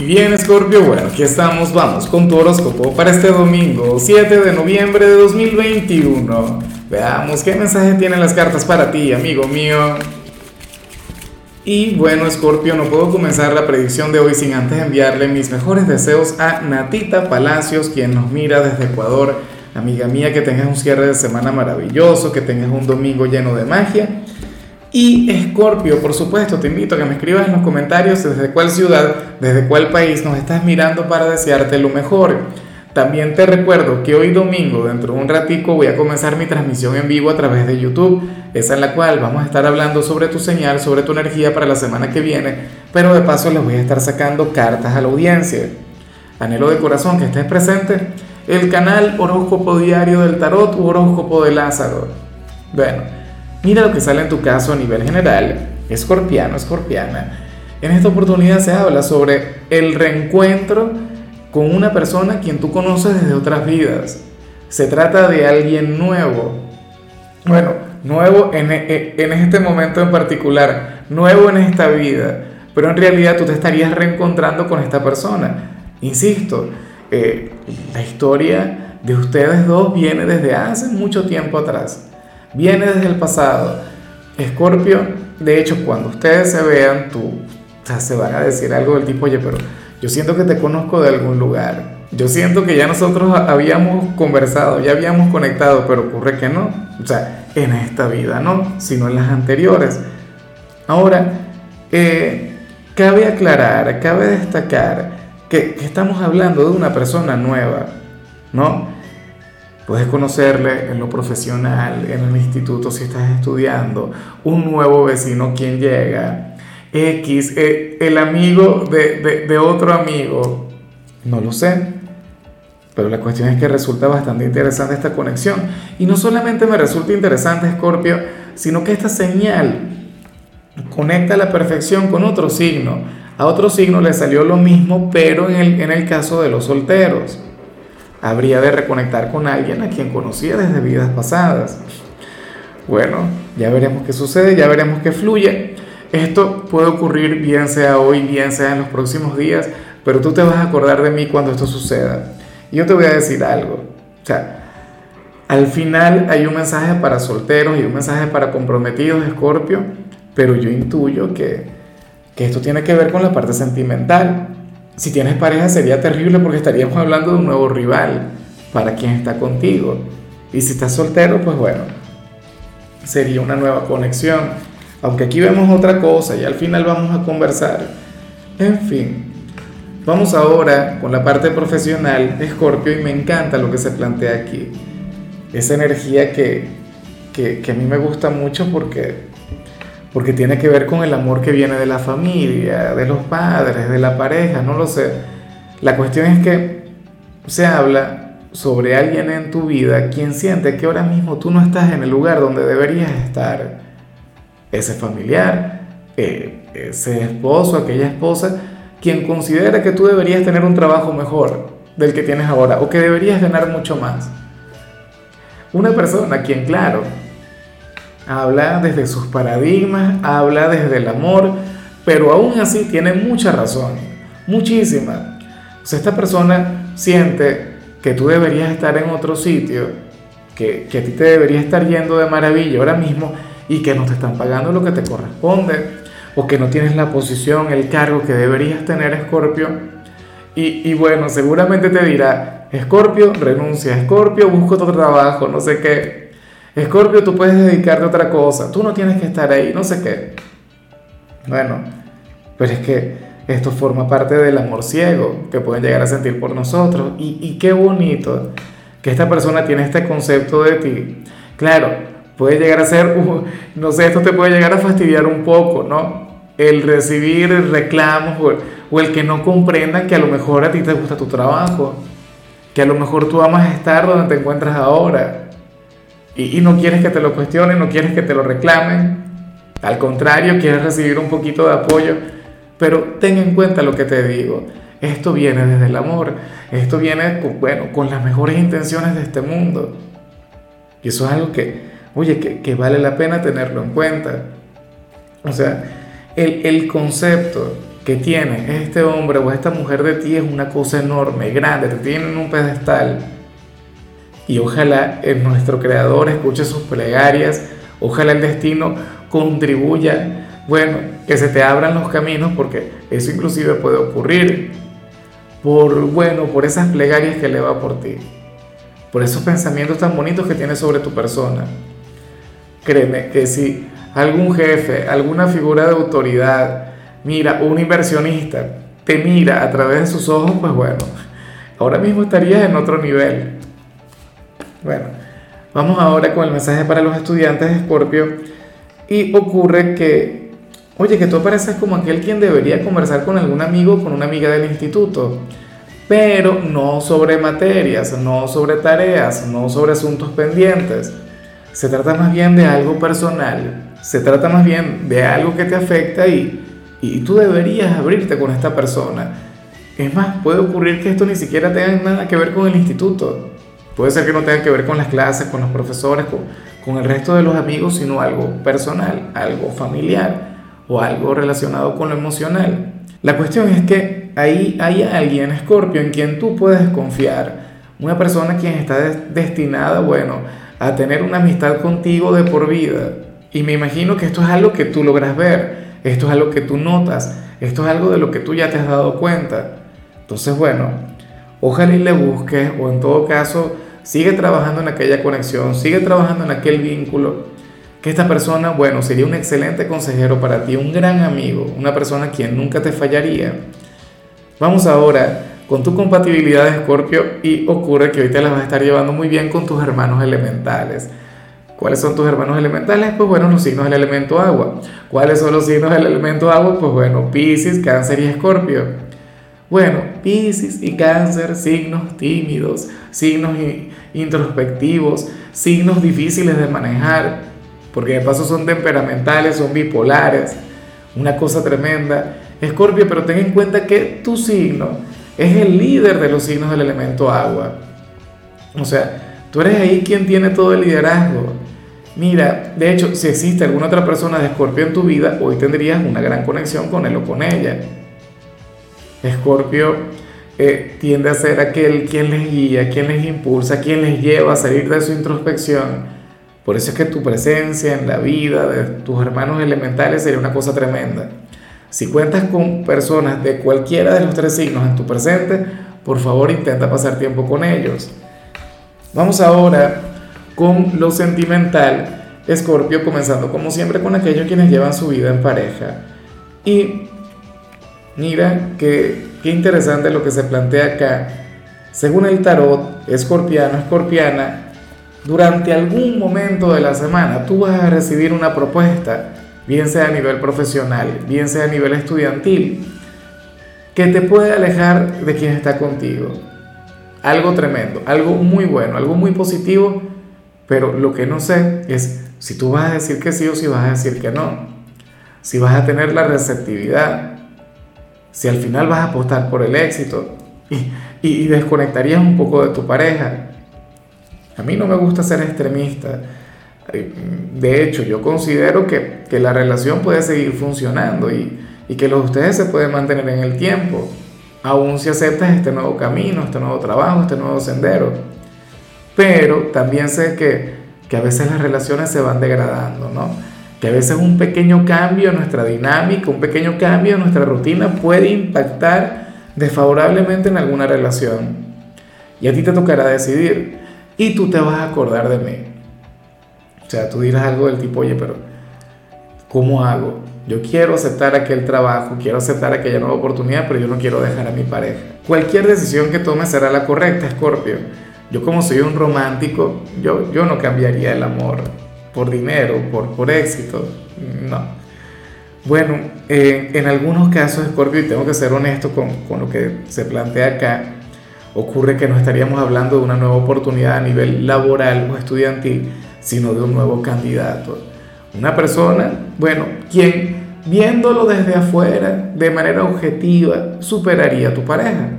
Bien, Scorpio, bueno, aquí estamos, vamos con tu horóscopo para este domingo, 7 de noviembre de 2021. Veamos qué mensaje tienen las cartas para ti, amigo mío. Y bueno, Scorpio, no puedo comenzar la predicción de hoy sin antes enviarle mis mejores deseos a Natita Palacios, quien nos mira desde Ecuador. Amiga mía, que tengas un cierre de semana maravilloso, que tengas un domingo lleno de magia y Escorpio, por supuesto, te invito a que me escribas en los comentarios desde cuál ciudad, desde cuál país nos estás mirando para desearte lo mejor. También te recuerdo que hoy domingo, dentro de un ratico, voy a comenzar mi transmisión en vivo a través de YouTube, esa en la cual vamos a estar hablando sobre tu señal, sobre tu energía para la semana que viene, pero de paso les voy a estar sacando cartas a la audiencia. Anhelo de corazón que estés presente el canal Horóscopo Diario del Tarot u Horóscopo de Lázaro. Bueno, Mira lo que sale en tu caso a nivel general, escorpiano, escorpiana. En esta oportunidad se habla sobre el reencuentro con una persona quien tú conoces desde otras vidas. Se trata de alguien nuevo. Bueno, nuevo en, e, en este momento en particular, nuevo en esta vida, pero en realidad tú te estarías reencontrando con esta persona. Insisto, eh, la historia de ustedes dos viene desde hace mucho tiempo atrás viene desde el pasado. Escorpio, de hecho, cuando ustedes se vean, tú, o sea, se van a decir algo del tipo, oye, pero yo siento que te conozco de algún lugar. Yo siento que ya nosotros habíamos conversado, ya habíamos conectado, pero ocurre que no. O sea, en esta vida no, sino en las anteriores. Ahora, eh, cabe aclarar, cabe destacar que, que estamos hablando de una persona nueva, ¿no? Puedes conocerle en lo profesional, en el instituto si estás estudiando, un nuevo vecino quien llega, X, eh, el amigo de, otro amigo, no lo sé. Pero la cuestión es que resulta bastante interesante esta conexión. Y no solamente me resulta interesante Scorpio, sino que esta señal conecta a la perfección con otro signo. A otro signo le salió lo mismo, pero en el caso de los solteros habría de reconectar con alguien a quien conocía desde vidas pasadas. Bueno, ya veremos qué sucede, ya veremos qué fluye. Esto puede ocurrir bien sea hoy, bien sea en los próximos días, pero tú te vas a acordar de mí cuando esto suceda. Y yo te voy a decir algo. O sea, al final hay un mensaje para solteros y un mensaje para comprometidos, Escorpio, pero yo intuyo que, que esto tiene que ver con la parte sentimental. Si tienes pareja sería terrible porque estaríamos hablando de un nuevo rival para quien está contigo. Y si estás soltero, pues bueno, sería una nueva conexión. Aunque aquí vemos otra cosa y al final vamos a conversar. En fin, vamos ahora con la parte profesional de Scorpio y me encanta lo que se plantea aquí. Esa energía que, que, que a mí me gusta mucho porque porque tiene que ver con el amor que viene de la familia, de los padres, de la pareja, no lo sé. La cuestión es que se habla sobre alguien en tu vida quien siente que ahora mismo tú no estás en el lugar donde deberías estar. Ese familiar, eh, ese esposo, aquella esposa, quien considera que tú deberías tener un trabajo mejor del que tienes ahora o que deberías ganar mucho más. Una persona quien, claro, habla desde sus paradigmas, habla desde el amor, pero aún así tiene mucha razón, muchísima. O sea, esta persona siente que tú deberías estar en otro sitio, que, que a ti te debería estar yendo de maravilla ahora mismo y que no te están pagando lo que te corresponde, o que no tienes la posición, el cargo que deberías tener, Escorpio. Y, y bueno, seguramente te dirá, Escorpio, renuncia, Escorpio, busco otro trabajo, no sé qué. Escorpio, tú puedes dedicarte a otra cosa, tú no tienes que estar ahí, no sé qué. Bueno, pero es que esto forma parte del amor ciego que pueden llegar a sentir por nosotros. Y, qué bonito que esta persona tiene este concepto de ti. Claro, puede llegar a ser, no sé, esto te puede llegar a fastidiar un poco, ¿no? El recibir reclamos o, o el que no comprendan que a lo mejor a ti te gusta tu trabajo, que a lo mejor tú amas estar donde te encuentras ahora y, no quieres que te lo cuestionen, no quieres que te lo reclamen, al contrario, quieres recibir un poquito de apoyo, pero ten en cuenta lo que te digo. Esto viene desde el amor, esto viene, con, bueno, con las mejores intenciones de este mundo. Y eso es algo que, oye, que, que vale la pena tenerlo en cuenta. O sea, el, el concepto que tiene este hombre o esta mujer de ti es una cosa enorme, grande, te tienen en un pedestal. Y ojalá en nuestro creador escuche sus plegarias, ojalá el destino contribuya, bueno, que se te abran los caminos porque eso inclusive puede ocurrir por, bueno, por esas plegarias que le va por ti, por esos pensamientos tan bonitos que tiene sobre tu persona. Créeme que si algún jefe, alguna figura de autoridad, mira, un inversionista, te mira a través de sus ojos, pues bueno, ahora mismo estarías en otro nivel. Bueno, vamos ahora con el mensaje para los estudiantes de Escorpio. Y ocurre que, oye, que tú apareces como aquel quien debería conversar con algún amigo o con una amiga del instituto, pero no sobre materias, no sobre tareas, no sobre asuntos pendientes. Se trata más bien de algo personal, se trata más bien de algo que te afecta y, y tú deberías abrirte con esta persona. Es más, puede ocurrir que esto ni siquiera tenga nada que ver con el instituto. Puede ser que no tenga que ver con las clases, con los profesores, con, el resto de los amigos, sino algo personal, algo familiar o algo relacionado con lo emocional. La cuestión es que ahí hay alguien, Scorpio, en quien tú puedes confiar. Una persona quien está destinada, bueno, a tener una amistad contigo de por vida. Y me imagino que esto es algo que tú logras ver, esto es algo que tú notas, esto es algo de lo que tú ya te has dado cuenta. Entonces, bueno, ojalá y le busques o en todo caso sigue trabajando en aquella conexión, sigue trabajando en aquel vínculo, que esta persona, bueno, sería un excelente consejero para ti, un gran amigo, una persona quien nunca te fallaría. Vamos ahora con tu compatibilidad de Escorpio y ocurre que hoy te la vas a estar llevando muy bien con tus hermanos elementales. ¿Cuáles son tus hermanos elementales? Pues bueno, los signos del elemento agua. ¿Cuáles son los signos del elemento agua? Pues bueno, Pisces, Cáncer y Escorpio. Bueno, Pisces y Cáncer, signos tímidos, signos introspectivos, signos difíciles de manejar, porque de paso son temperamentales, son bipolares, una cosa tremenda. Escorpio, pero ten en cuenta que tu signo es el líder de los signos del elemento agua. O sea, tú eres ahí quien tiene todo el liderazgo. Mira, de hecho, si existe alguna otra persona de Escorpio en tu vida, hoy tendrías una gran conexión con él o con ella. Escorpio eh, tiende a ser aquel quien les guía, quien les impulsa, quien les lleva a salir de su introspección. Por eso es que tu presencia en la vida de tus hermanos elementales sería una cosa tremenda. Si cuentas con personas de cualquiera de los tres signos en tu presente, por favor intenta pasar tiempo con ellos. Vamos ahora con lo sentimental. Escorpio comenzando como siempre con aquellos quienes llevan su vida en pareja. Y Mira qué, qué interesante lo que se plantea acá. Según el tarot, escorpiano, escorpiana, durante algún momento de la semana tú vas a recibir una propuesta, bien sea a nivel profesional, bien sea a nivel estudiantil, que te puede alejar de quien está contigo. Algo tremendo, algo muy bueno, algo muy positivo, pero lo que no sé es si tú vas a decir que sí o si vas a decir que no. Si vas a tener la receptividad, si al final vas a apostar por el éxito y, desconectarías un poco de tu pareja. A mí no me gusta ser extremista. De hecho, yo considero que, la relación puede seguir funcionando y, que los de ustedes se pueden mantener en el tiempo, aún si aceptas este nuevo camino, este nuevo trabajo, este nuevo sendero. Pero también sé que, que a veces las relaciones se van degradando, ¿no? Que a veces un pequeño cambio en nuestra dinámica, un pequeño cambio en nuestra rutina puede impactar desfavorablemente en alguna relación. Y a ti te tocará decidir. Y tú te vas a acordar de mí. O sea, tú dirás algo del tipo, oye, pero ¿cómo hago? Yo quiero aceptar aquel trabajo, quiero aceptar aquella nueva oportunidad, pero yo no quiero dejar a mi pareja. Cualquier decisión que tome será la correcta, Scorpio. Yo como soy un romántico, yo, yo no cambiaría el amor por dinero, por, por éxito. No. Bueno, eh, en algunos casos, Scorpio, y tengo que ser honesto con, con lo que se plantea acá, ocurre que no estaríamos hablando de una nueva oportunidad a nivel laboral o estudiantil, sino de un nuevo candidato. Una persona, bueno, quien viéndolo desde afuera, de manera objetiva, superaría a tu pareja.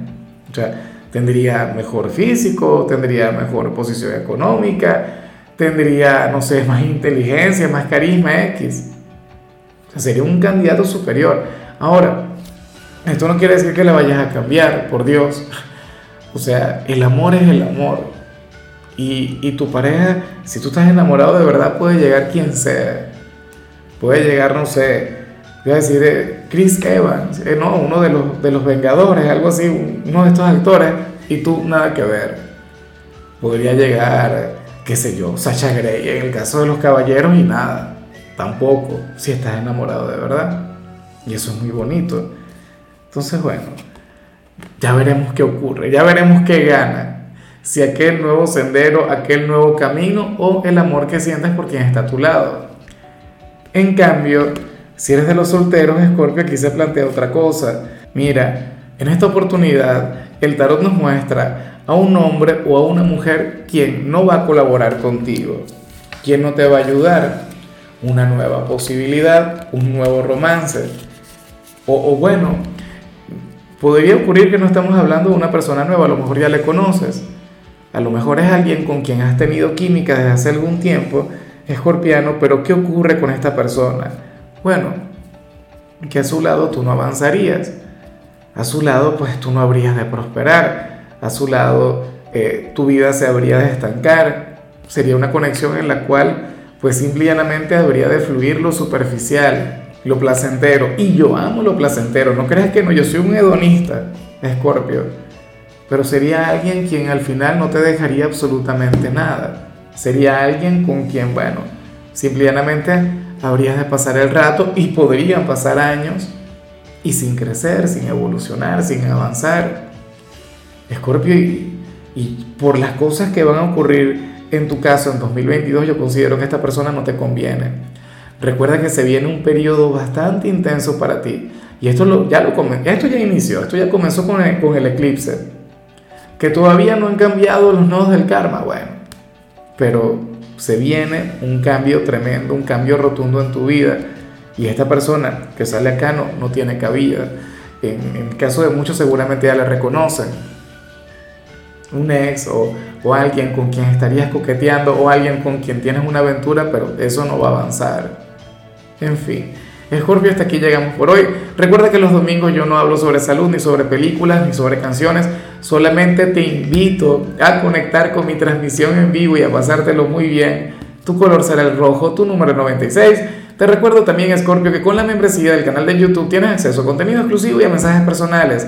O sea, tendría mejor físico, tendría mejor posición económica, tendría, no sé, más inteligencia, más carisma X. O sea, sería un candidato superior. Ahora, Esto no quiere decir que la vayas a cambiar, por Dios. O sea, el amor es el amor. Y, y, tu pareja, si tú estás enamorado de verdad, puede llegar quien sea. Puede llegar, no sé, voy a decir eh, Chris Evans, eh, no, uno de los, de los Vengadores, algo así, uno de estos actores, y tú nada que ver. Podría llegar, qué sé yo, Sacha Grey en el caso de los caballeros y nada, tampoco, si estás enamorado de verdad. Y eso es muy bonito. Entonces, bueno, ya veremos qué ocurre, ya veremos qué gana. Si aquel nuevo sendero, aquel nuevo camino o el amor que sientes por quien está a tu lado. En cambio, si eres de los solteros, Scorpio, aquí se plantea otra cosa. Mira, en esta oportunidad, el tarot nos muestra a un hombre o a una mujer quien no va a colaborar contigo, quien no te va a ayudar, una nueva posibilidad, un nuevo romance. O, bueno, podría ocurrir que no estamos hablando de una persona nueva, a lo mejor ya le conoces. A lo mejor es alguien con quien has tenido química desde hace algún tiempo escorpiano, pero ¿qué ocurre con esta persona? Bueno, que a su lado tú no avanzarías, a su lado pues tú no habrías de prosperar, a su lado eh, tu vida se habría de estancar, sería una conexión en la cual pues simplemente habría de fluir lo superficial, lo placentero, y yo amo lo placentero, no creas que no, yo soy un hedonista, Escorpio, pero sería alguien quien al final no te dejaría absolutamente nada. Sería alguien con quien, bueno, simplemente habrías de pasar el rato y podrían pasar años y sin crecer, sin evolucionar, sin avanzar. Escorpio, y, por las cosas que van a ocurrir en tu caso en 2022, yo considero que esta persona no te conviene. Recuerda que se viene un periodo bastante intenso para ti. Y esto, ya, lo, esto ya inició, esto ya comenzó con el, con el eclipse. Que todavía no han cambiado los nodos del karma. Bueno, pero se viene un cambio tremendo, un cambio rotundo en tu vida. Y esta persona que sale acá no, no tiene cabida. En, el caso de muchos seguramente ya la reconocen. Un ex o, o alguien con quien estarías coqueteando o alguien con quien tienes una aventura, pero eso no va a avanzar. En fin. Scorpio, hasta aquí llegamos por hoy. Recuerda que los domingos yo no hablo sobre salud, ni sobre películas, ni sobre canciones. Solamente te invito a conectar con mi transmisión en vivo y a pasártelo muy bien. Tu color será el rojo, tu número 96. Te recuerdo también, Scorpio, que con la membresía del canal de YouTube tienes acceso a contenido exclusivo y a mensajes personales.